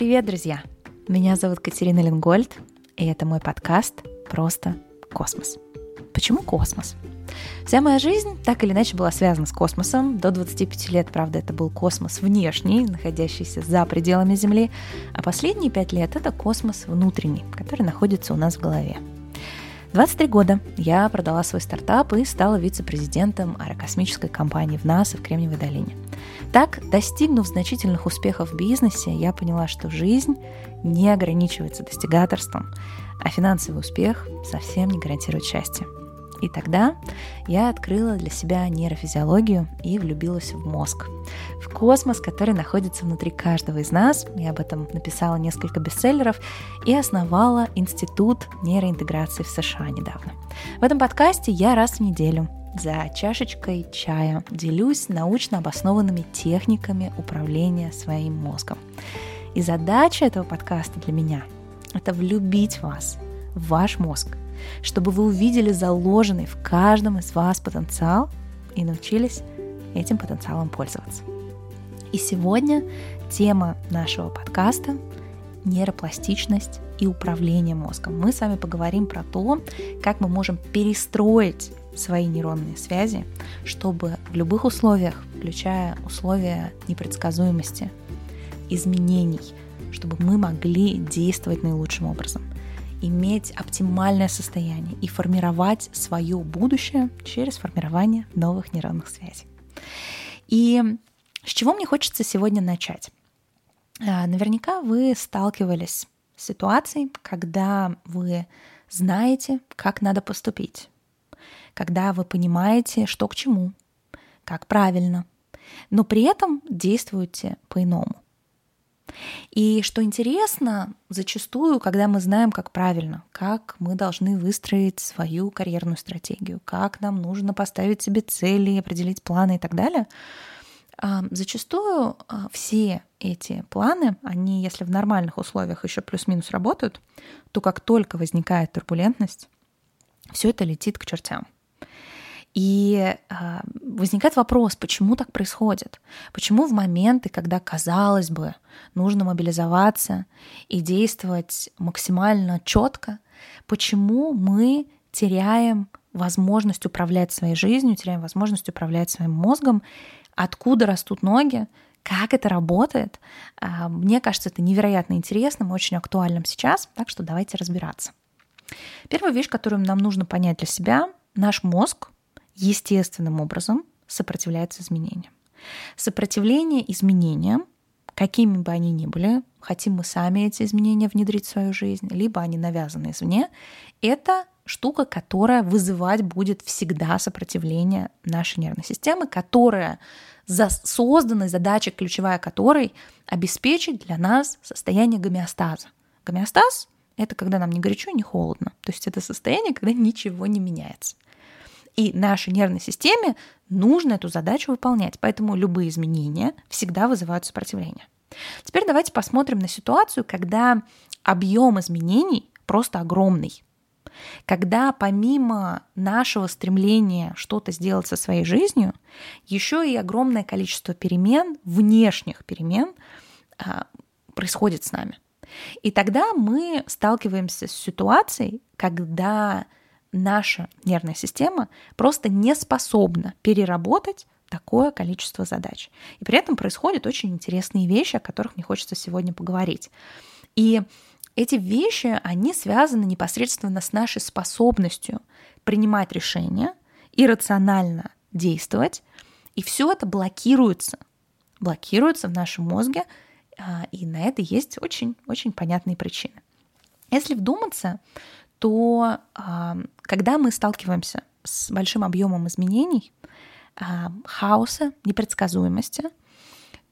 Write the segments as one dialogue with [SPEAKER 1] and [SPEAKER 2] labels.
[SPEAKER 1] Привет, друзья! Меня зовут Катерина Ленгольд, и это мой подкаст «Просто космос». Почему космос? Вся моя жизнь так или иначе была связана с космосом. До 25 лет, правда, это был космос внешний, находящийся за пределами Земли, а последние 5 лет это космос внутренний, который находится у нас в голове. 23 года я продала свой стартап и стала вице-президентом аэрокосмической компании в НАСА в Кремниевой долине. Так, достигнув значительных успехов в бизнесе, я поняла, что жизнь не ограничивается достигаторством, а финансовый успех совсем не гарантирует счастье. И тогда я открыла для себя нейрофизиологию и влюбилась в мозг. В космос, который находится внутри каждого из нас. Я об этом написала несколько бестселлеров и основала Институт нейроинтеграции в США недавно. В этом подкасте я раз в неделю за чашечкой чая делюсь научно обоснованными техниками управления своим мозгом. И задача этого подкаста для меня – это влюбить вас в ваш мозг, чтобы вы увидели заложенный в каждом из вас потенциал и научились этим потенциалом пользоваться. И сегодня тема нашего подкаста – нейропластичность и управление мозгом. Мы с вами поговорим про то, как мы можем перестроить свои нейронные связи, чтобы в любых условиях, включая условия непредсказуемости, изменений, чтобы мы могли действовать наилучшим образом – иметь оптимальное состояние и формировать свое будущее через формирование новых нейронных связей. И с чего мне хочется сегодня начать? А, наверняка вы сталкивались с ситуацией, когда вы знаете, как надо поступить, когда вы понимаете, что к чему, как правильно, но при этом действуете по-иному. И что интересно, зачастую, когда мы знаем, как правильно, как мы должны выстроить свою карьерную стратегию, как нам нужно поставить себе цели, определить планы и так далее, а, зачастую а, все эти планы, они, если в нормальных условиях еще плюс-минус работают, то как только возникает турбулентность, все это летит к чертям. И э, возникает вопрос, почему так происходит? Почему в моменты, когда, казалось бы, нужно мобилизоваться и действовать максимально четко, почему мы теряем возможность управлять своей жизнью, теряем возможность управлять своим мозгом, откуда растут ноги, как это работает. Мне кажется, это невероятно интересным и очень актуальным сейчас, так что давайте разбираться. Первая вещь, которую нам нужно понять для себя, наш мозг естественным образом сопротивляется изменениям. Сопротивление изменениям, какими бы они ни были, хотим мы сами эти изменения внедрить в свою жизнь, либо они навязаны извне, это штука, которая вызывать будет всегда сопротивление нашей нервной системы, которая за созданной задачей, ключевая которой обеспечить для нас состояние гомеостаза. Гомеостаз — это когда нам не горячо, не холодно. То есть это состояние, когда ничего не меняется. И нашей нервной системе нужно эту задачу выполнять. Поэтому любые изменения всегда вызывают сопротивление. Теперь давайте посмотрим на ситуацию, когда объем изменений просто огромный. Когда помимо нашего стремления что-то сделать со своей жизнью, еще и огромное количество перемен, внешних перемен, а, происходит с нами. И тогда мы сталкиваемся с ситуацией, когда наша нервная система просто не способна переработать такое количество задач. И при этом происходят очень интересные вещи, о которых мне хочется сегодня поговорить. И эти вещи, они связаны непосредственно с нашей способностью принимать решения и рационально действовать. И все это блокируется. Блокируется в нашем мозге, а, и на это есть очень-очень понятные причины. Если вдуматься, то а, когда мы сталкиваемся с большим объемом изменений, хаоса, непредсказуемости,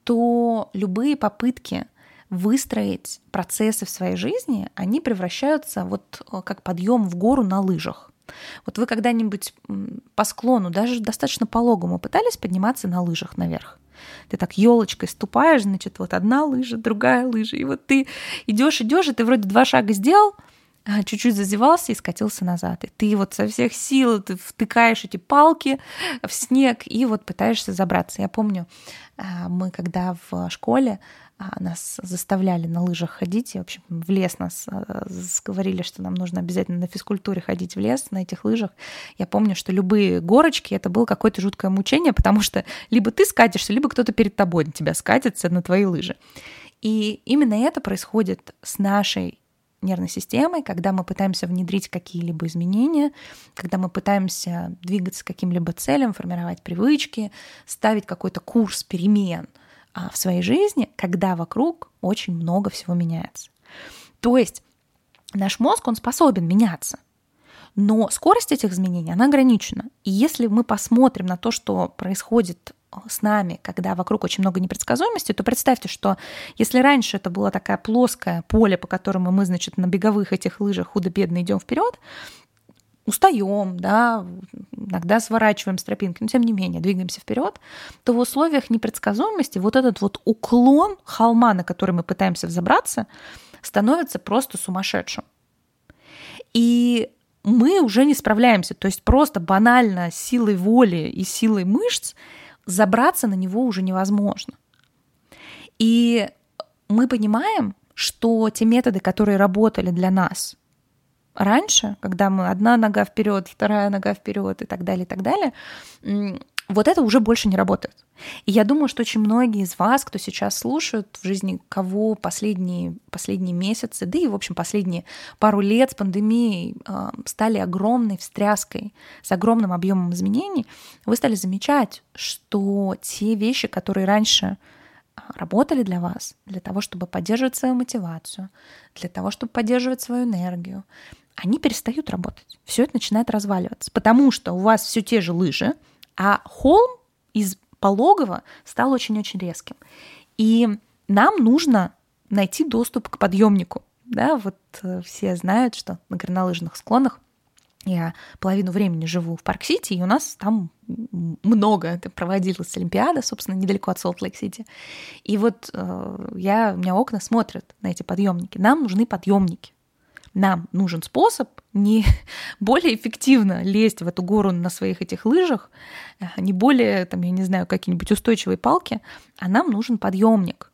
[SPEAKER 1] то любые попытки выстроить процессы в своей жизни, они превращаются вот э, как подъем в гору на лыжах. Вот вы когда-нибудь по склону, даже достаточно пологому, пытались подниматься на лыжах наверх? Ты так елочкой ступаешь, значит, вот одна лыжа, другая лыжа, и вот ты идешь, идешь, и ты вроде два шага сделал, чуть-чуть зазевался и скатился назад. И ты вот со всех сил ты втыкаешь эти палки в снег и вот пытаешься забраться. Я помню, а, мы когда в школе а, нас заставляли на лыжах ходить, и, в общем, в лес нас говорили, что нам нужно обязательно на физкультуре ходить в лес на этих лыжах. Я помню, что любые горочки — это было какое-то жуткое мучение, потому что либо ты скатишься, либо кто-то перед тобой на тебя скатится на твои лыжи. И именно это происходит с нашей нервной системой, когда мы пытаемся внедрить какие-либо изменения, когда мы пытаемся двигаться к каким-либо целям, формировать привычки, ставить какой-то курс перемен а, в своей жизни, когда вокруг очень много всего меняется. То есть наш мозг, он способен меняться, но скорость этих изменений, она ограничена. И если мы посмотрим на то, что происходит с нами, когда вокруг очень много непредсказуемости, то представьте, что если раньше это было такая плоское поле, по которому мы, значит, на беговых этих лыжах худо-бедно идем вперед, устаем, да, иногда сворачиваем с тропинки, но тем не менее двигаемся вперед, то в условиях непредсказуемости вот этот вот уклон холма, на который мы пытаемся взобраться, становится просто сумасшедшим. И мы уже не справляемся. То есть просто банально силой воли и силой мышц забраться на него уже невозможно. И мы понимаем, что те методы, которые работали для нас раньше, когда мы одна нога вперед, вторая нога вперед и так далее, и так далее, вот это уже больше не работает. И я думаю, что очень многие из вас, кто сейчас слушают, в жизни кого последние, последние месяцы, да и, в общем, последние пару лет с пандемией э, стали огромной встряской, с огромным объемом изменений, вы стали замечать, что те вещи, которые раньше а, работали для вас, для того, чтобы поддерживать свою мотивацию, для того, чтобы поддерживать свою энергию, они перестают работать. Все это начинает разваливаться, потому что у вас все те же лыжи, а холм из пологого стал очень-очень резким. И нам нужно найти доступ к подъемнику. Да, вот э, все знают, что на горнолыжных склонах я половину времени живу в Парк-Сити, и у нас там много это проводилась Олимпиада, собственно, недалеко от Солт-Лейк-Сити. И вот э, я, у меня окна смотрят на эти подъемники. Нам нужны подъемники. Нам нужен способ не более эффективно лезть в эту гору на своих этих лыжах, э, не более, там, я не знаю, какие-нибудь устойчивые палки, а нам нужен подъемник.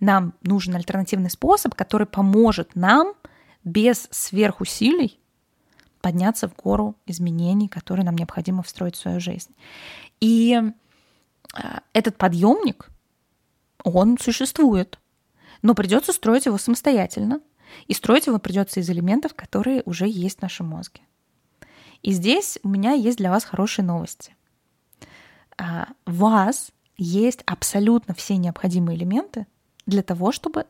[SPEAKER 1] Нам нужен альтернативный способ, который поможет нам без сверхусилий подняться в гору изменений, которые нам необходимо встроить в свою жизнь. И э, этот подъемник, он существует, но придется строить его самостоятельно, и строить его придется из элементов, которые уже есть в нашем мозге. И здесь у меня есть для вас хорошие новости. А, у вас есть абсолютно все необходимые элементы для того, чтобы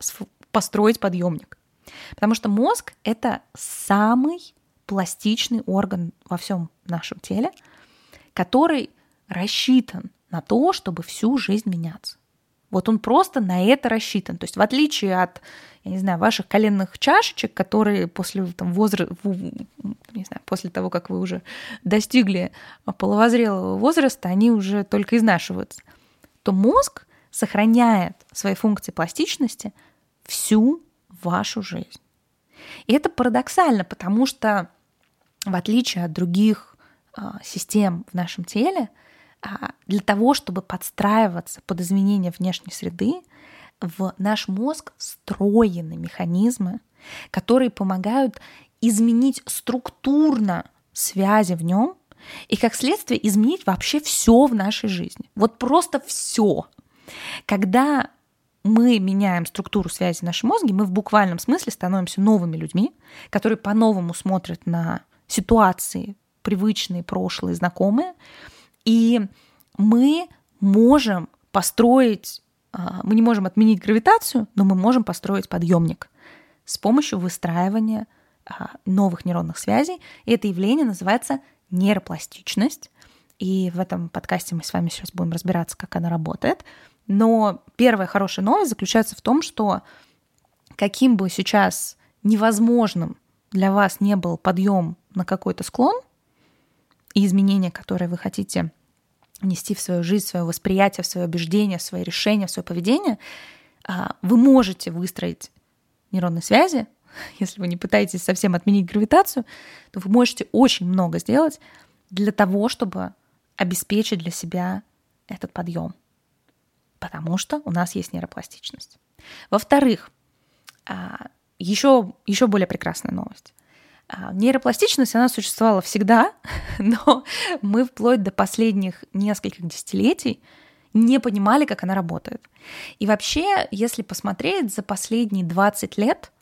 [SPEAKER 1] построить подъемник. Потому что мозг — это самый пластичный орган во всем нашем теле, который рассчитан на то, чтобы всю жизнь меняться. Вот он просто на это рассчитан. То есть в отличие от, я не знаю, ваших коленных чашечек, которые после там, возраста, не знаю, после того, как вы уже достигли половозрелого возраста, они уже только изнашиваются, то мозг сохраняет свои функции пластичности всю вашу жизнь. И это парадоксально, потому что в отличие от других а, систем в нашем теле, для того, чтобы подстраиваться под изменения внешней среды, в наш мозг встроены механизмы, которые помогают изменить структурно связи в нем и, как следствие, изменить вообще все в нашей жизни. Вот просто все. Когда мы меняем структуру связи в нашем мозге, мы в буквальном смысле становимся новыми людьми, которые по-новому смотрят на ситуации, привычные, прошлые, знакомые, и мы можем построить, а, мы не можем отменить гравитацию, но мы можем построить подъемник с помощью выстраивания а, новых нейронных связей. И это явление называется нейропластичность. И в этом подкасте мы с вами сейчас будем разбираться, как она работает. Но первая хорошая новость заключается в том, что каким бы сейчас невозможным для вас не был подъем на какой-то склон – и изменения, которые вы хотите внести в свою жизнь, в свое восприятие, в свое убеждение, в свои решения, в свое поведение, а, вы можете выстроить нейронные связи если вы не пытаетесь совсем отменить гравитацию, то вы можете очень много сделать для того, чтобы обеспечить для себя этот подъем. Потому что у нас есть нейропластичность. Во-вторых, еще, еще более прекрасная новость. А, нейропластичность, она существовала всегда, но мы вплоть до последних нескольких десятилетий не понимали, как она работает. И вообще, если посмотреть за последние 20 лет,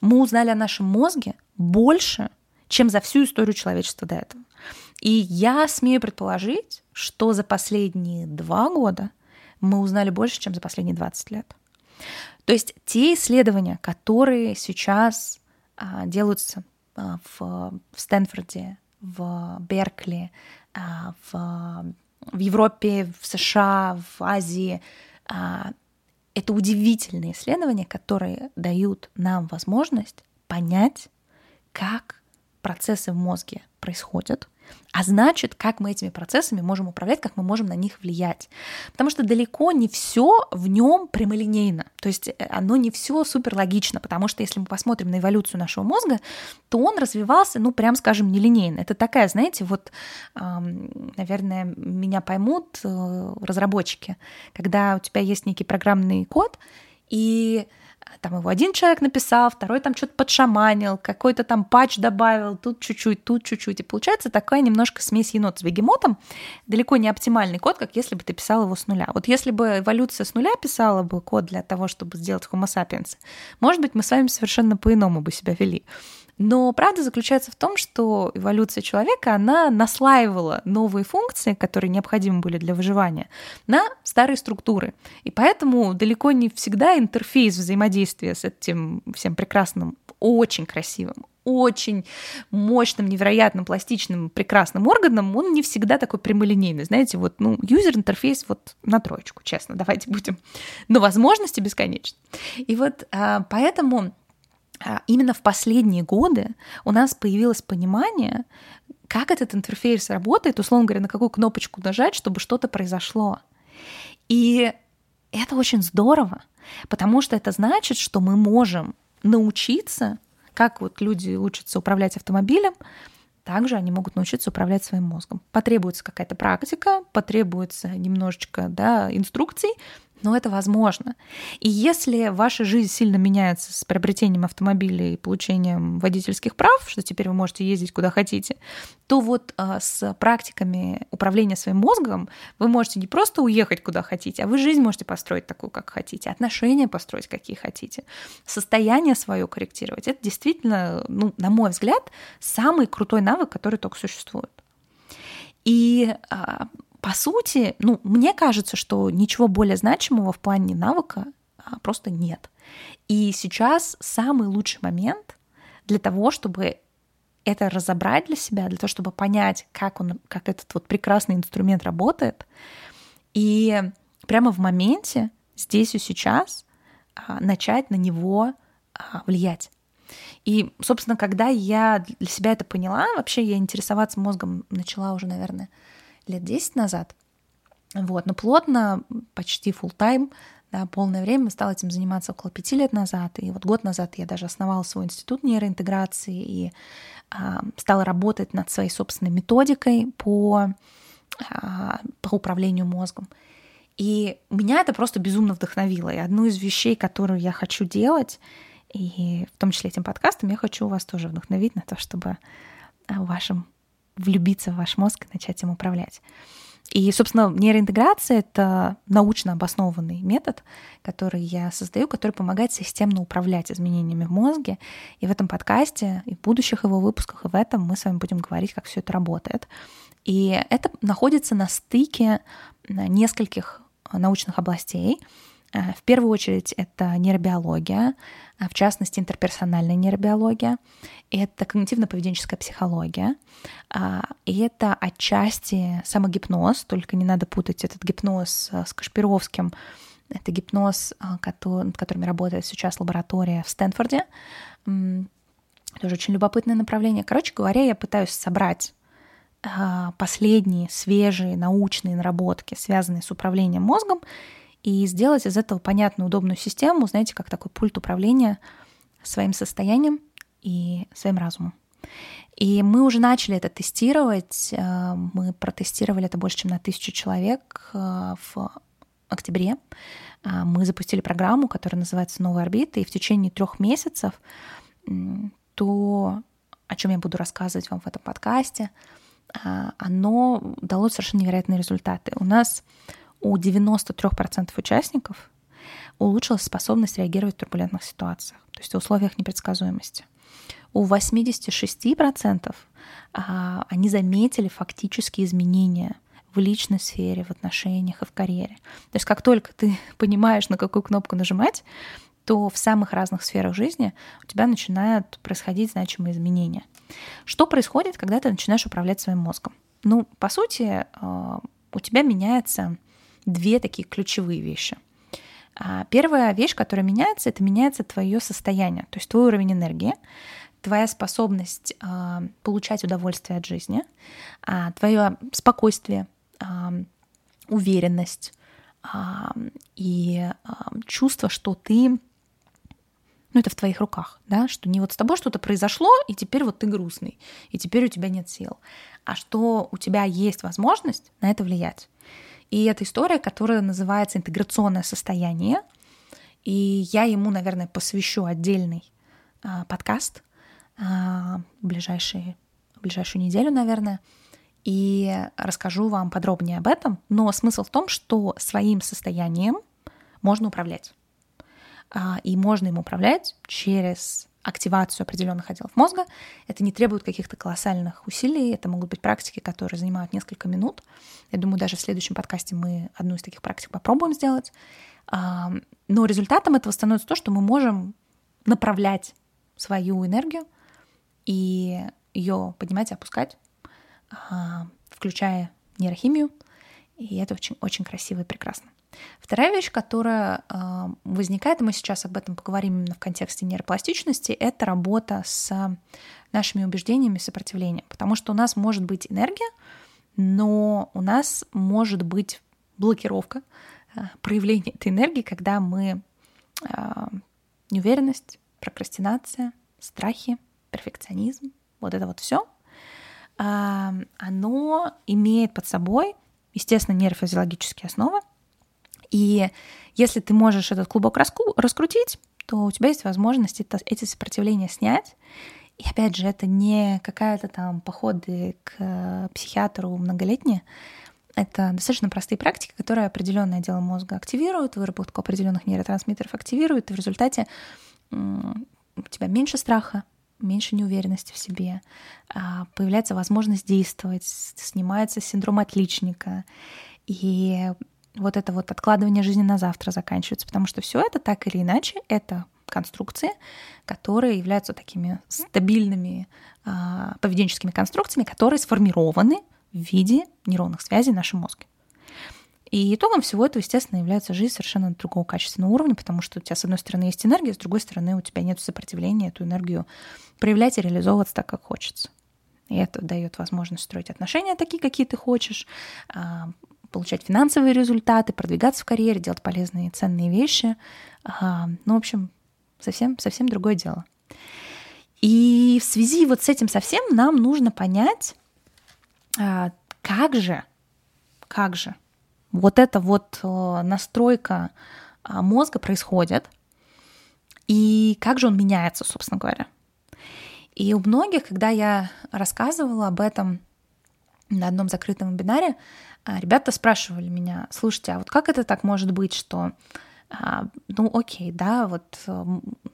[SPEAKER 1] мы узнали о нашем мозге больше, чем за всю историю человечества до этого. И я смею предположить, что за последние два года мы узнали больше, чем за последние 20 лет. То есть те исследования, которые сейчас а, делаются в, в Стэнфорде, в Беркли, а, в, в Европе, в США, в Азии, а, это удивительные исследования, которые дают нам возможность понять, как процессы в мозге происходят, а значит, как мы этими процессами можем управлять, как мы можем на них влиять. Потому что далеко не все в нем прямолинейно. То есть э, оно не все супер логично, потому что если мы посмотрим на эволюцию нашего мозга, то он развивался, ну, прям скажем, нелинейно. Это такая, знаете, вот, наверное, меня поймут э, разработчики, когда у тебя есть некий программный код, и там его один человек написал, второй там что-то подшаманил, какой-то там патч добавил, тут чуть-чуть, тут чуть-чуть. И получается такая немножко смесь енот с бегемотом, далеко не оптимальный код, как если бы ты писал его с нуля. Вот если бы эволюция с нуля писала бы код для того, чтобы сделать Homo sapiens, может быть, мы с вами совершенно по-иному бы себя вели. Но правда заключается в том, что эволюция человека, она наслаивала новые функции, которые необходимы были для выживания, на старые структуры. И поэтому далеко не всегда интерфейс взаимодействия с этим всем прекрасным, очень красивым, очень мощным, невероятным, пластичным, прекрасным органом, он не всегда такой прямолинейный. Знаете, вот, ну, юзер-интерфейс вот на троечку, честно, давайте будем. Но возможности бесконечны. И вот а, поэтому именно в последние годы у нас появилось понимание, как этот интерфейс работает, условно говоря, на какую кнопочку нажать, чтобы что-то произошло. И это очень здорово, потому что это значит, что мы можем научиться, как вот люди учатся управлять автомобилем, также они могут научиться управлять своим мозгом. Потребуется какая-то практика, потребуется немножечко да, инструкций, но это возможно. И если ваша жизнь сильно меняется с приобретением автомобиля и получением водительских прав, что теперь вы можете ездить куда хотите, то вот а, с практиками управления своим мозгом вы можете не просто уехать куда хотите, а вы жизнь можете построить такую, как хотите, отношения построить, какие хотите, состояние свое корректировать. Это действительно, ну, на мой взгляд, самый крутой навык, который только существует. И а, по сути, ну, мне кажется, что ничего более значимого в плане навыка а, просто нет. И сейчас самый лучший момент для того, чтобы это разобрать для себя, для того, чтобы понять, как, он, как этот вот прекрасный инструмент работает. И прямо в моменте, здесь и сейчас, а, начать на него а, влиять. И, собственно, когда я для себя это поняла, вообще я интересоваться мозгом начала уже, наверное, лет 10 назад. Вот, но плотно, почти full time да, полное время стала этим заниматься около пяти лет назад. И вот год назад я даже основала свой институт нейроинтеграции и а, стала работать над своей собственной методикой по, а, по управлению мозгом. И меня это просто безумно вдохновило. И одну из вещей, которую я хочу делать, и в том числе этим подкастом, я хочу вас тоже вдохновить на то, чтобы вашим влюбиться в ваш мозг и начать им управлять. И, собственно, нейроинтеграция — это научно обоснованный метод, который я создаю, который помогает системно управлять изменениями в мозге. И в этом подкасте, и в будущих его выпусках, и в этом мы с вами будем говорить, как все это работает. И это находится на стыке нескольких научных областей — Э, в первую очередь это нейробиология, а в частности интерперсональная нейробиология, это когнитивно-поведенческая психология, а, и это отчасти самогипноз, только не надо путать этот гипноз э, с Кашпировским, это гипноз, э, над которым работает сейчас лаборатория в Стэнфорде. Тоже очень любопытное направление. Короче говоря, я пытаюсь собрать последние свежие научные наработки, связанные с управлением мозгом, и сделать из этого понятную, удобную систему, знаете, как такой пульт управления своим состоянием и своим разумом. И мы уже начали это тестировать. Э, мы протестировали это больше, чем на тысячу человек э, в октябре. Э, мы запустили программу, которая называется «Новая орбита», и в течение трех месяцев то, о чем я буду рассказывать вам в этом подкасте, оно дало совершенно невероятные результаты. У нас у 93% участников улучшилась способность реагировать в турбулентных ситуациях, то есть в условиях непредсказуемости. У 86% а, они заметили фактические изменения в личной сфере, в отношениях и в карьере. То есть как только ты понимаешь, на какую кнопку нажимать, то в самых разных сферах жизни у тебя начинают происходить значимые изменения. Что происходит, когда ты начинаешь управлять своим мозгом? Ну, по сути, а, у тебя меняются две такие ключевые вещи. А, первая вещь, которая меняется, это меняется твое состояние, то есть твой уровень энергии твоя способность э, получать удовольствие от жизни, э, твое спокойствие, уверенность и чувство, что ты, ну это в твоих руках, да, что не вот с тобой что-то произошло, и теперь вот ты грустный, и теперь у тебя нет сил, а что у тебя есть возможность на это влиять. И это история, которая называется интеграционное состояние, и я ему, наверное, посвящу отдельный э, подкаст, а, ближайшие, ближайшую неделю, наверное, и расскажу вам подробнее об этом. Но смысл в том, что своим состоянием можно управлять. А, и можно им управлять через активацию определенных отделов мозга. Это не требует каких-то колоссальных усилий, это могут быть практики, которые занимают несколько минут. Я думаю, даже в следующем подкасте мы одну из таких практик попробуем сделать. А, но результатом этого становится то, что мы можем направлять свою энергию и ее поднимать и опускать, а, включая нейрохимию, и это очень, очень красиво и прекрасно. Вторая вещь, которая а, возникает, мы сейчас об этом поговорим именно в контексте нейропластичности, это работа с нашими убеждениями сопротивлением, потому что у нас может быть энергия, но у нас может быть блокировка, а, проявление этой энергии, когда мы неуверенность, прокрастинация, страхи, перфекционизм, вот это вот все, оно имеет под собой, естественно, нейрофизиологические основы. И если ты можешь этот клубок раскрутить, то у тебя есть возможность это, эти сопротивления снять. И опять же, это не какая-то там походы к психиатру многолетние. Это достаточно простые практики, которые определенное дело мозга активируют, выработку определенных нейротрансмиттеров активируют, и в результате у тебя меньше страха, меньше неуверенности в себе, а, появляется возможность действовать, снимается синдром отличника, и вот это вот откладывание жизни на завтра заканчивается, потому что все это так или иначе это конструкции, которые являются такими стабильными а, поведенческими конструкциями, которые сформированы в виде нейронных связей в нашем мозге. И итогом всего этого, естественно, является жизнь совершенно другого качественного уровня, потому что у тебя, с одной стороны, есть энергия, с другой стороны, у тебя нет сопротивления эту энергию проявлять и реализовываться так, как хочется. И это дает возможность строить отношения такие, какие ты хочешь, а, получать финансовые результаты, продвигаться в карьере, делать полезные и ценные вещи. Ну, в общем, совсем, совсем другое дело. И в связи вот с этим совсем нам нужно понять, а, как же, как же вот эта вот э, настройка а, мозга происходит, и как же он меняется, собственно говоря. И у многих, когда я рассказывала об этом на одном закрытом вебинаре, а, ребята спрашивали меня, слушайте, а вот как это так может быть, что, а, ну окей, да, вот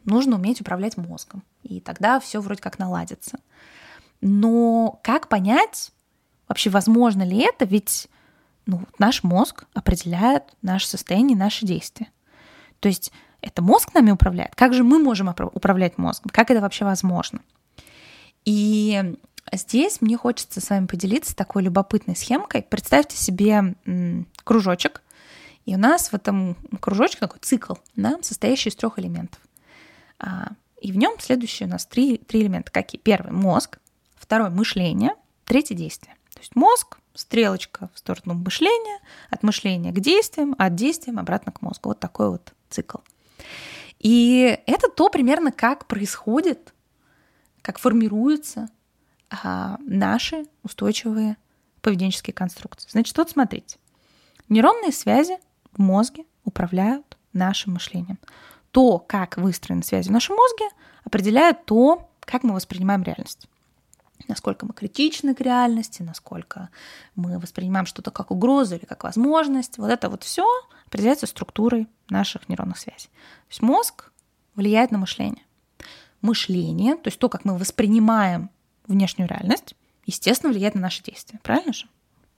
[SPEAKER 1] нужно уметь управлять мозгом, и тогда все вроде как наладится. Но как понять, вообще возможно ли это, ведь ну, наш мозг определяет наше состояние, наши действия. То есть это мозг нами управляет. Как же мы можем управлять мозгом? Как это вообще возможно? И здесь мне хочется с вами поделиться такой любопытной схемкой. Представьте себе кружочек, и у нас в этом кружочке такой цикл, да, состоящий из трех элементов. А, и в нем следующие у нас три, три элемента. Какие? Первый — мозг, второй — мышление, третий — действие. То есть мозг, стрелочка в сторону мышления, от мышления к действиям, от действиям обратно к мозгу. Вот такой вот цикл. И это то примерно, как происходит, как формируются а, наши устойчивые поведенческие конструкции. Значит, вот смотрите. Нейронные связи в мозге управляют нашим мышлением. То, как выстроены связи в нашем мозге, определяет то, как мы воспринимаем реальность. Насколько мы критичны к реальности, насколько мы воспринимаем что-то как угрозу или как возможность. Вот это вот все определяется структурой наших нейронных связей. То есть мозг влияет на мышление. Мышление, то есть то, как мы воспринимаем внешнюю реальность, естественно, влияет на наши действия. Правильно же?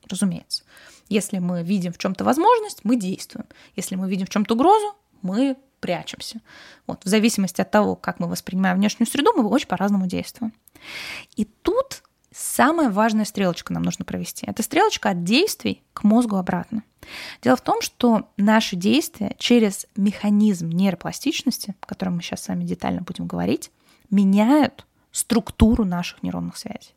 [SPEAKER 1] Разумеется. Если мы видим в чем-то возможность, мы действуем. Если мы видим в чем-то угрозу, мы прячемся. Вот, в зависимости от того, как мы воспринимаем внешнюю среду, мы очень по-разному действуем. И тут самая важная стрелочка нам нужно провести. Это стрелочка от действий к мозгу обратно. Дело в том, что наши действия через механизм нейропластичности, о котором мы сейчас с вами детально будем говорить, меняют структуру наших нейронных связей.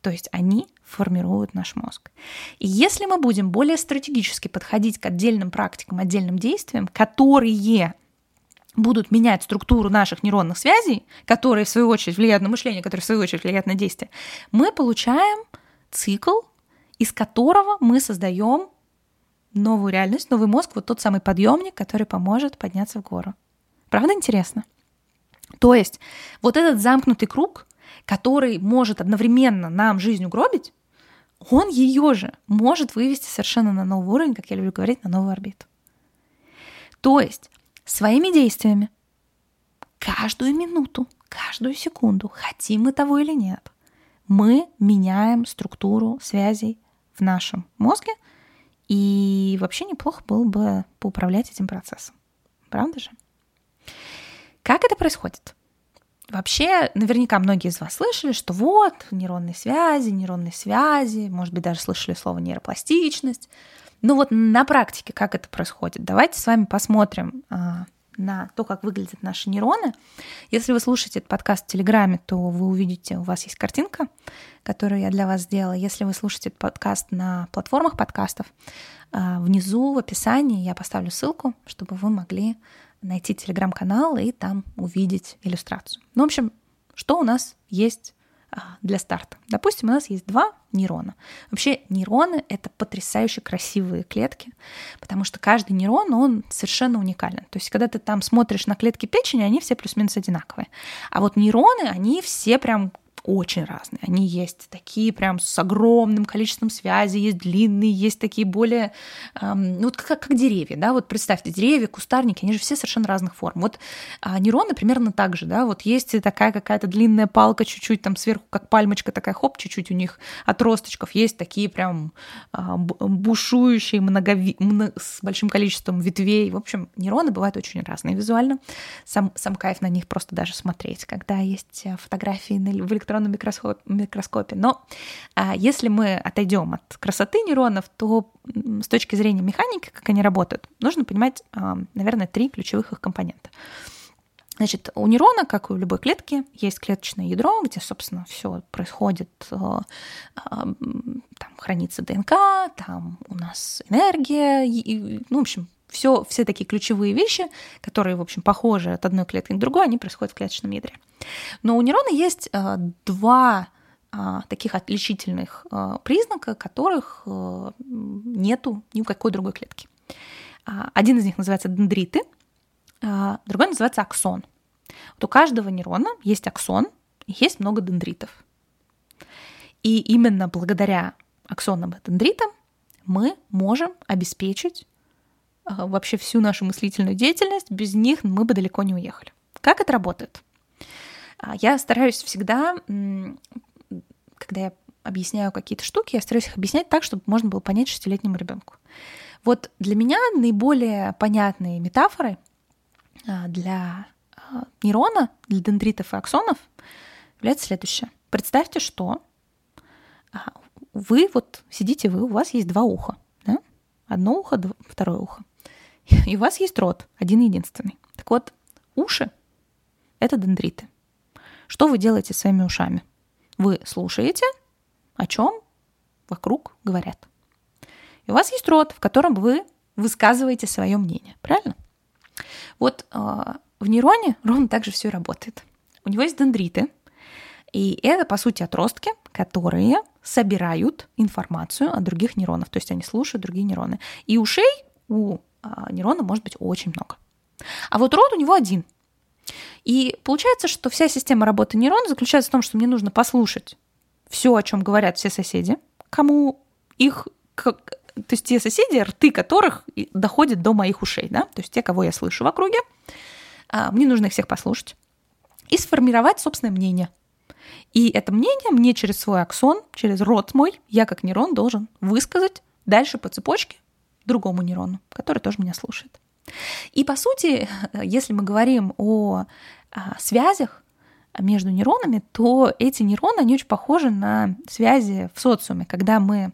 [SPEAKER 1] То есть они формируют наш мозг. И если мы будем более стратегически подходить к отдельным практикам, отдельным действиям, которые будут менять структуру наших нейронных связей, которые в свою очередь влияют на мышление, которые в свою очередь влияют на действие, мы получаем цикл, из которого мы создаем новую реальность, новый мозг, вот тот самый подъемник, который поможет подняться в гору. Правда интересно? То есть вот этот замкнутый круг, который может одновременно нам жизнь угробить, он ее же может вывести совершенно на новый уровень, как я люблю говорить, на новую орбиту. То есть своими действиями каждую минуту, каждую секунду, хотим мы того или нет, мы меняем структуру связей в нашем мозге, и вообще неплохо было бы поуправлять этим процессом. Правда же? Как это происходит? Вообще, наверняка многие из вас слышали, что вот нейронные связи, нейронные связи, может быть, даже слышали слово нейропластичность. Ну вот на практике как это происходит? Давайте с вами посмотрим а, на то, как выглядят наши нейроны. Если вы слушаете этот подкаст в Телеграме, то вы увидите, у вас есть картинка, которую я для вас сделала. Если вы слушаете этот подкаст на платформах подкастов, а, внизу в описании я поставлю ссылку, чтобы вы могли найти телеграм-канал и там увидеть иллюстрацию. Ну, в общем, что у нас есть а, для старта? Допустим, у нас есть два нейрона. Вообще нейроны — это потрясающе красивые клетки, потому что каждый нейрон, он совершенно уникален. То есть когда ты там смотришь на клетки печени, они все плюс-минус одинаковые. А вот нейроны, они все прям очень разные. Они есть такие прям с огромным количеством связей, есть длинные, есть такие более, эм, ну вот как, как деревья, да, вот представьте, деревья, кустарники, они же все совершенно разных форм. Вот а нейроны примерно так же, да, вот есть такая какая-то длинная палка чуть-чуть там сверху, как пальмочка такая, хоп, чуть-чуть у них отросточков, есть такие прям э, бушующие, многови... много... с большим количеством ветвей. В общем, нейроны бывают очень разные визуально. Сам, сам кайф на них просто даже смотреть, когда есть фотографии в электронном электронном микроскопе. Но а, если мы отойдем от красоты нейронов, то с точки зрения механики, как они работают, нужно понимать, а, наверное, три ключевых их компонента. Значит, у нейрона, как и у любой клетки, есть клеточное ядро, где, собственно, все происходит, а, там хранится ДНК, там у нас энергия, и, ну, в общем, все, все такие ключевые вещи, которые, в общем, похожи от одной клетки к другой, они происходят в клеточном ядре. Но у нейрона есть э, два э, таких отличительных э, признака, которых нету ни у какой другой клетки. Один из них называется дендриты, другой называется аксон. Вот у каждого нейрона есть аксон есть много дендритов. И именно благодаря аксонам и дендритам мы можем обеспечить вообще всю нашу мыслительную деятельность, без них мы бы далеко не уехали. Как это работает? А, я стараюсь всегда, когда я объясняю какие-то штуки, я стараюсь их объяснять так, чтобы можно было понять шестилетнему ребенку. Вот для меня наиболее понятные метафоры а, для а, нейрона, для дендритов и аксонов является следующее. Представьте, что вы вот сидите вы, у вас есть два уха, да? одно ухо, второе ухо. И у вас есть рот, один единственный. Так вот, уши — это дендриты. Что вы делаете своими ушами? Вы слушаете, о чем вокруг говорят. И у вас есть рот, в котором вы высказываете свое мнение, правильно? Вот э, в нейроне ровно так же все работает. У него есть дендриты, и это, по сути, отростки, которые собирают информацию от других нейронов, то есть они слушают другие нейроны. И ушей у а, нейрона может быть очень много. А вот рот у него один. И получается, что вся система работы нейрона заключается в том, что мне нужно послушать все, о чем говорят все соседи, кому их, как, то есть те соседи, рты которых доходят до моих ушей, да, то есть те, кого я слышу в округе, а, мне нужно их всех послушать и сформировать собственное мнение. И это мнение мне через свой аксон, через рот мой, я как нейрон должен высказать дальше по цепочке другому нейрону, который тоже меня слушает. И по сути, если мы говорим о, о связях между нейронами, то эти нейроны, они очень похожи на связи в социуме, когда мы,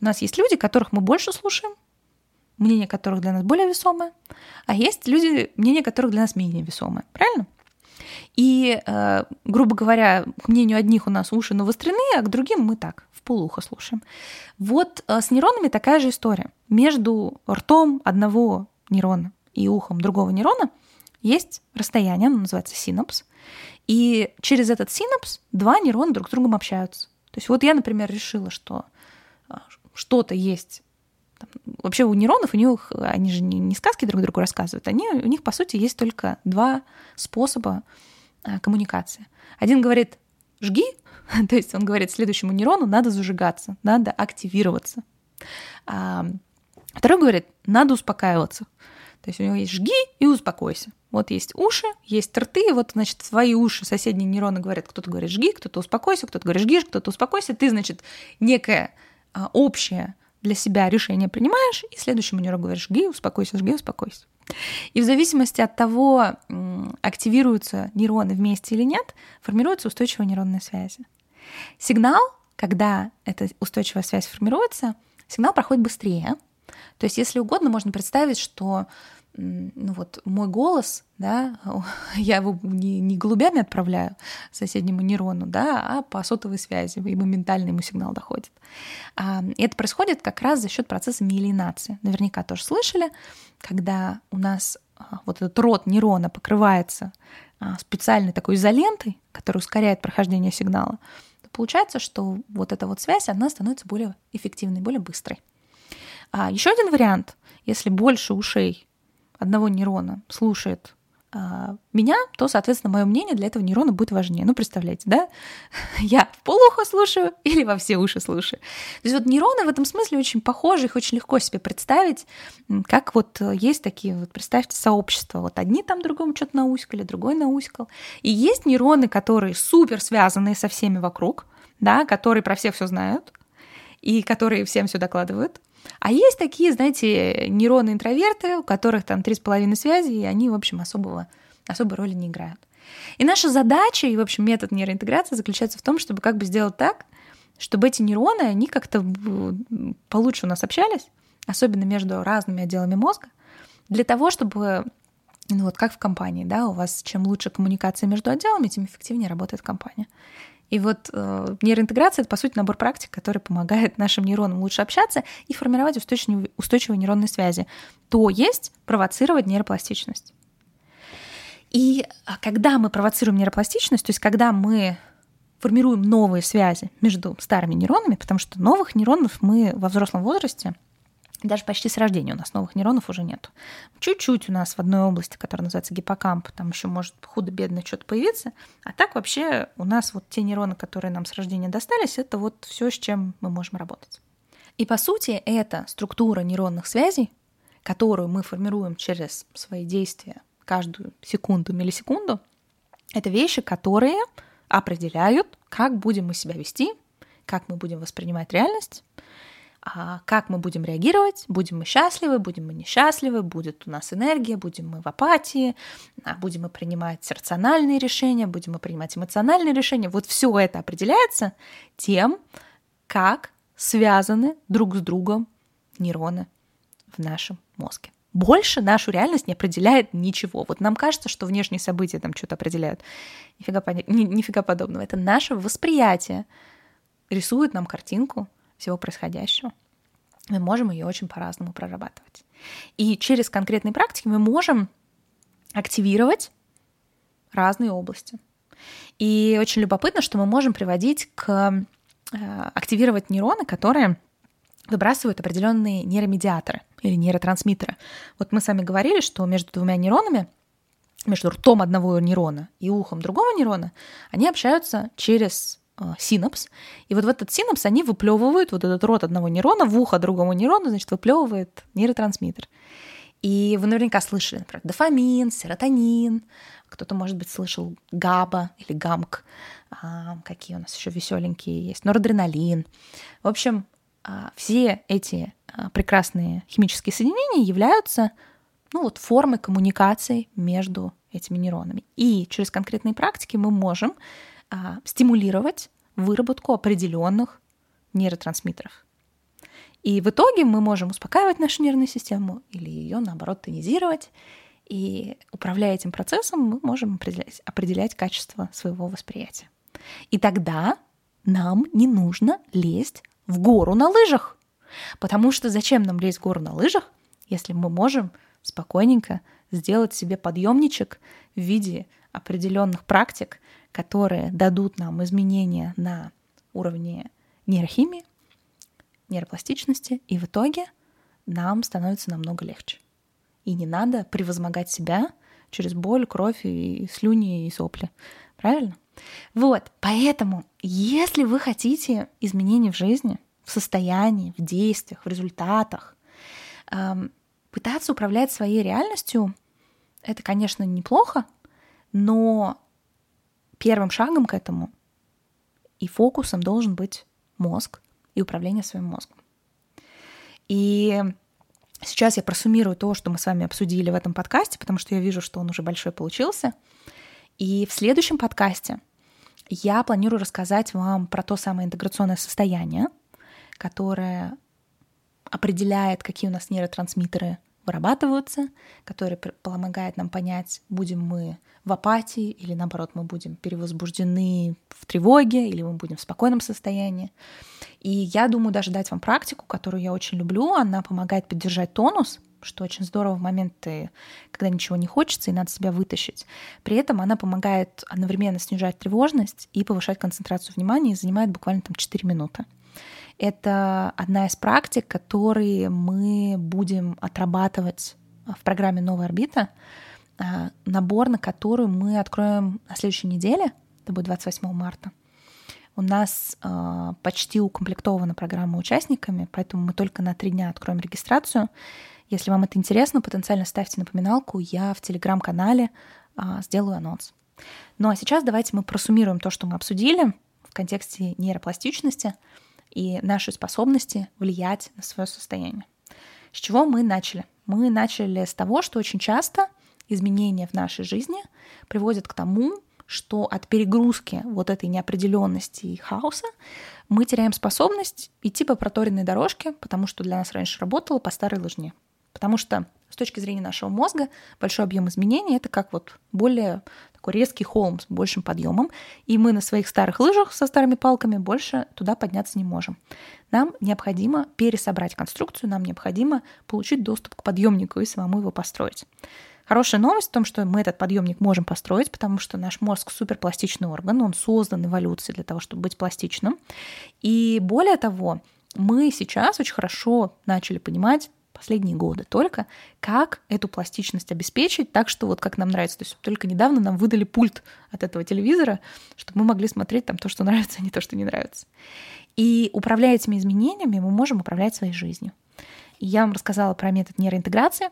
[SPEAKER 1] у нас есть люди, которых мы больше слушаем, мнение которых для нас более весомое, а есть люди, мнение которых для нас менее весомое. Правильно? И, э, грубо говоря, к мнению одних у нас уши навострены, а к другим мы так, полухо слушаем. Вот э, с нейронами такая же история. Между ртом одного нейрона и ухом другого нейрона есть расстояние, оно называется синапс. И через этот синапс два нейрона друг с другом общаются. То есть вот я, например, решила, что а, что-то есть вообще у нейронов, у них, они же не, не сказки друг другу рассказывают, они, у них, по сути, есть только два способа а, коммуникации. Один говорит «жги», то есть он говорит следующему нейрону «надо зажигаться, надо активироваться». А второй говорит «надо успокаиваться». То есть у него есть «жги» и «успокойся». Вот есть уши, есть рты, вот, значит, свои уши соседние нейроны говорят, кто-то говорит «жги», кто-то «успокойся», кто-то говорит «жги», кто-то «успокойся». Ты, значит, некое а, общее для себя решение принимаешь, и следующему нейрону говоришь «жги, успокойся, жги, успокойся». И в зависимости от того, активируются нейроны вместе или нет, формируются устойчивые нейронные связи. Сигнал, когда эта устойчивая связь формируется, сигнал проходит быстрее. То есть, если угодно, можно представить, что ну вот мой голос, да, я его не, не голубями отправляю соседнему нейрону, да, а по сотовой связи, и моментально ему сигнал доходит. А, и это происходит как раз за счет процесса миелинации. Наверняка тоже слышали, когда у нас а, вот этот рот нейрона покрывается а, специальной такой изолентой, которая ускоряет прохождение сигнала, то получается, что вот эта вот связь, она становится более эффективной, более быстрой. А еще один вариант, если больше ушей одного нейрона слушает а, меня, то, соответственно, мое мнение для этого нейрона будет важнее. Ну, представляете, да? Я в полухо слушаю или во все уши слушаю. То есть вот нейроны в этом смысле очень похожи, их очень легко себе представить, как вот есть такие, вот представьте, сообщества. Вот одни там другому что-то науськали, другой науськал. И есть нейроны, которые супер связанные со всеми вокруг, да, которые про всех все знают, и которые всем все докладывают. А есть такие, знаете, нейроны-интроверты, у которых там три с половиной связи, и они, в общем, особого, особой роли не играют. И наша задача, и, в общем, метод нейроинтеграции заключается в том, чтобы как бы сделать так, чтобы эти нейроны, они как-то получше у нас общались, особенно между разными отделами мозга, для того, чтобы ну вот как в компании, да, у вас чем лучше коммуникация между отделами, тем эффективнее работает компания. И вот э, нейроинтеграция — это, по сути, набор практик, который помогает нашим нейронам лучше общаться и формировать устойчивые, устойчивые нейронные связи, то есть провоцировать нейропластичность. И а, когда мы провоцируем нейропластичность, то есть когда мы формируем новые связи между старыми нейронами, потому что новых нейронов мы во взрослом возрасте — даже почти с рождения у нас новых нейронов уже нет. Чуть-чуть у нас в одной области, которая называется гиппокамп, там еще может худо-бедно что-то появиться. А так вообще у нас вот те нейроны, которые нам с рождения достались, это вот все, с чем мы можем работать. И по сути это структура нейронных связей, которую мы формируем через свои действия каждую секунду, миллисекунду, это вещи, которые определяют, как будем мы себя вести, как мы будем воспринимать реальность, как мы будем реагировать, будем мы счастливы, будем мы несчастливы, будет у нас энергия, будем мы в апатии, а будем мы принимать рациональные решения, будем мы принимать эмоциональные решения. Вот все это определяется тем, как связаны друг с другом нейроны в нашем мозге. Больше нашу реальность не определяет ничего. Вот нам кажется, что внешние события там что-то определяют. Нифига, ни, нифига подобного. Это наше восприятие рисует нам картинку всего происходящего, мы можем ее очень по-разному прорабатывать. И через конкретные практики мы можем активировать разные области. И очень любопытно, что мы можем приводить к э, активировать нейроны, которые выбрасывают определенные нейромедиаторы или нейротрансмиттеры. Вот мы с вами говорили, что между двумя нейронами, между ртом одного нейрона и ухом другого нейрона, они общаются через синапс. И вот в этот синапс они выплевывают вот этот рот одного нейрона в ухо другому нейрону, значит, выплевывает нейротрансмиттер. И вы наверняка слышали, например, дофамин, серотонин, кто-то, может быть, слышал ГАБА или ГАМК, а, какие у нас еще веселенькие есть, норадреналин. В общем, а, все эти а, прекрасные химические соединения являются ну, вот, формой коммуникации между этими нейронами. И через конкретные практики мы можем а, стимулировать выработку определенных нейротрансмиттеров. И в итоге мы можем успокаивать нашу нервную систему или ее, наоборот, тонизировать. И управляя этим процессом, мы можем определять, определять качество своего восприятия. И тогда нам не нужно лезть в гору на лыжах. Потому что зачем нам лезть в гору на лыжах, если мы можем спокойненько сделать себе подъемничек в виде определенных практик, которые дадут нам изменения на уровне нейрохимии, нейропластичности, и в итоге нам становится намного легче. И не надо превозмогать себя через боль, кровь и слюни и сопли. Правильно? Вот, поэтому, если вы хотите изменений в жизни, в состоянии, в действиях, в результатах, эм, пытаться управлять своей реальностью, это, конечно, неплохо, но первым шагом к этому и фокусом должен быть мозг и управление своим мозгом. И сейчас я просуммирую то, что мы с вами обсудили в этом подкасте, потому что я вижу, что он уже большой получился. И в следующем подкасте я планирую рассказать вам про то самое интеграционное состояние, которое определяет, какие у нас нейротрансмиттеры вырабатываются, который помогает нам понять, будем мы в апатии или наоборот мы будем перевозбуждены в тревоге или мы будем в спокойном состоянии. И я думаю даже дать вам практику, которую я очень люблю. Она помогает поддержать тонус, что очень здорово в моменты, когда ничего не хочется и надо себя вытащить. При этом она помогает одновременно снижать тревожность и повышать концентрацию внимания и занимает буквально там 4 минуты. Это одна из практик, которые мы будем отрабатывать в программе «Новая орбита», а, набор, на который мы откроем на следующей неделе, это будет 28 марта. У нас э, почти укомплектована программа участниками, поэтому мы только на три дня откроем регистрацию. Если вам это интересно, потенциально ставьте напоминалку, я в телеграм-канале э, сделаю анонс. Ну а сейчас давайте мы просуммируем то, что мы обсудили в контексте нейропластичности — и нашей способности влиять на свое состояние. С чего мы начали? Мы начали с того, что очень часто изменения в нашей жизни приводят к тому, что от перегрузки вот этой неопределенности и хаоса мы теряем способность идти по проторенной дорожке, потому что для нас раньше работало по старой лыжне. Потому что с точки зрения нашего мозга большой объем изменений — это как вот более такой резкий холм с большим подъемом, и мы на своих старых лыжах со старыми палками больше туда подняться не можем. Нам необходимо пересобрать конструкцию, нам необходимо получить доступ к подъемнику и самому его построить. Хорошая новость в том, что мы этот подъемник можем построить, потому что наш мозг суперпластичный орган, он создан эволюцией для того, чтобы быть пластичным. И более того, мы сейчас очень хорошо начали понимать последние годы только, как эту пластичность обеспечить так, что вот как нам нравится. То есть только недавно нам выдали пульт от этого телевизора, чтобы мы могли смотреть там то, что нравится, а не то, что не нравится. И управляя этими изменениями, мы можем управлять своей жизнью. И я вам рассказала про метод нейроинтеграции,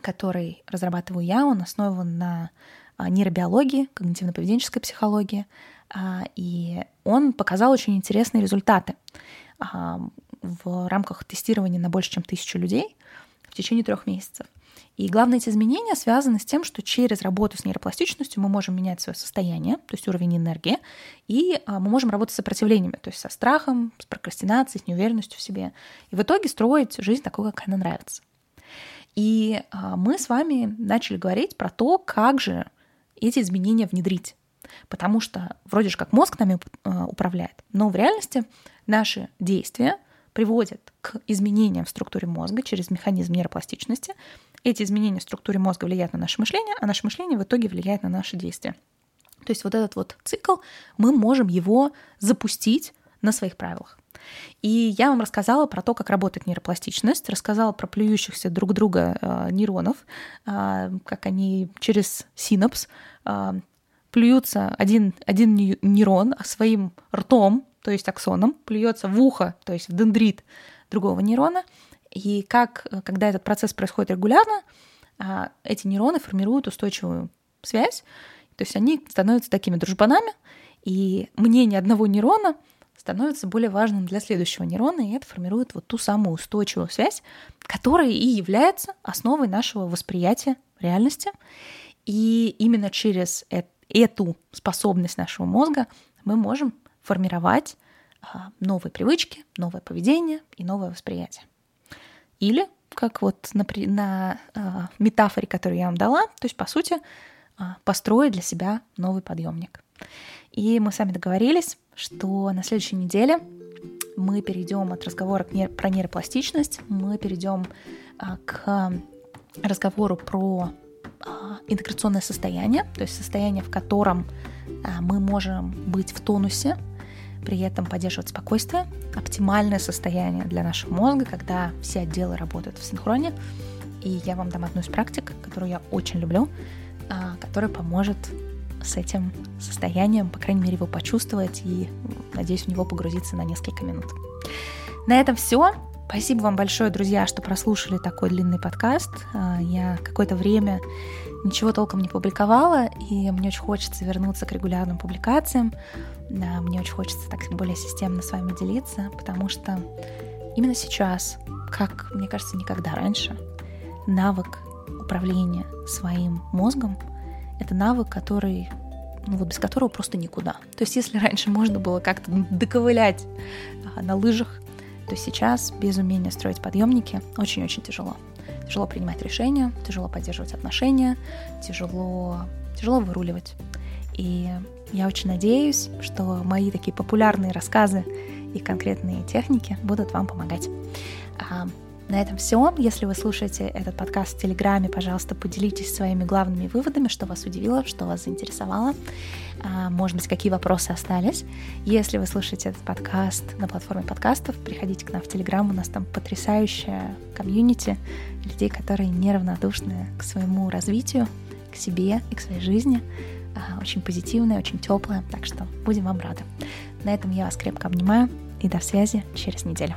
[SPEAKER 1] который разрабатываю я. Он основан на а, нейробиологии, когнитивно-поведенческой психологии. А, и он показал очень интересные результаты в рамках тестирования на больше, чем тысячу людей в течение трех месяцев. И главные эти изменения связаны с тем, что через работу с нейропластичностью мы можем менять свое состояние, то есть уровень энергии, и а, мы можем работать с сопротивлениями, то есть со страхом, с прокрастинацией, с неуверенностью в себе. И в итоге строить жизнь такой, как она нравится. И а, мы с вами начали говорить про то, как же эти изменения внедрить. Потому что вроде же как мозг нами а, управляет, но в реальности наши действия — приводит к изменениям в структуре мозга через механизм нейропластичности, эти изменения в структуре мозга влияют на наше мышление, а наше мышление в итоге влияет на наши действия. То есть вот этот вот цикл, мы можем его запустить на своих правилах. И я вам рассказала про то, как работает нейропластичность, рассказала про плюющихся друг друга э, нейронов, э, как они через синапс э, плюются один, один нейрон своим ртом, то есть аксоном, плюется в ухо, то есть в дендрит другого нейрона, и как, когда этот процесс происходит регулярно, а, эти нейроны формируют устойчивую связь, то есть они становятся такими дружбанами, и мнение одного нейрона становится более важным для следующего нейрона, и это формирует вот ту самую устойчивую связь, которая и является основой нашего восприятия реальности. И именно через эту способность нашего мозга мы можем формировать а, новые привычки, новое поведение и новое восприятие. Или, как вот на, на э, метафоре, которую я вам дала, то есть, по сути, э, построить для себя новый подъемник. И мы с вами договорились, что на следующей неделе мы перейдем от разговора про нейропластичность, мы перейдем к разговору про интеграционное состояние, то есть состояние, в котором мы можем быть в тонусе, при этом поддерживать спокойствие, оптимальное состояние для нашего мозга, когда все отделы работают в синхроне. И я вам дам одну из практик, которую я очень люблю, а, которая поможет с этим состоянием, по крайней мере, его почувствовать и, надеюсь, в него погрузиться на несколько минут. На этом все. Спасибо вам большое, друзья, что прослушали такой длинный подкаст. А, я какое-то время ничего толком не публиковала, и мне очень хочется вернуться к регулярным публикациям. Мне очень хочется так более системно с вами делиться, потому что именно сейчас, как, мне кажется, никогда раньше, навык управления своим мозгом — это навык, который ну вот без которого просто никуда. То есть если раньше можно было как-то доковылять а, на лыжах, то сейчас без умения строить подъемники очень-очень тяжело. Тяжело принимать решения, тяжело поддерживать отношения, тяжело, тяжело выруливать. И я очень надеюсь, что мои такие популярные рассказы и конкретные техники будут вам помогать. А, на этом все. Если вы слушаете этот подкаст в Телеграме, пожалуйста, поделитесь своими главными выводами, что вас удивило, что вас заинтересовало. А, может быть, какие вопросы остались. Если вы слушаете этот подкаст на платформе подкастов, приходите к нам в Телеграм. У нас там потрясающая комьюнити людей, которые неравнодушны к своему развитию, к себе и к своей жизни очень позитивная, очень теплая, так что будем вам рады. На этом я вас крепко обнимаю и до связи через неделю.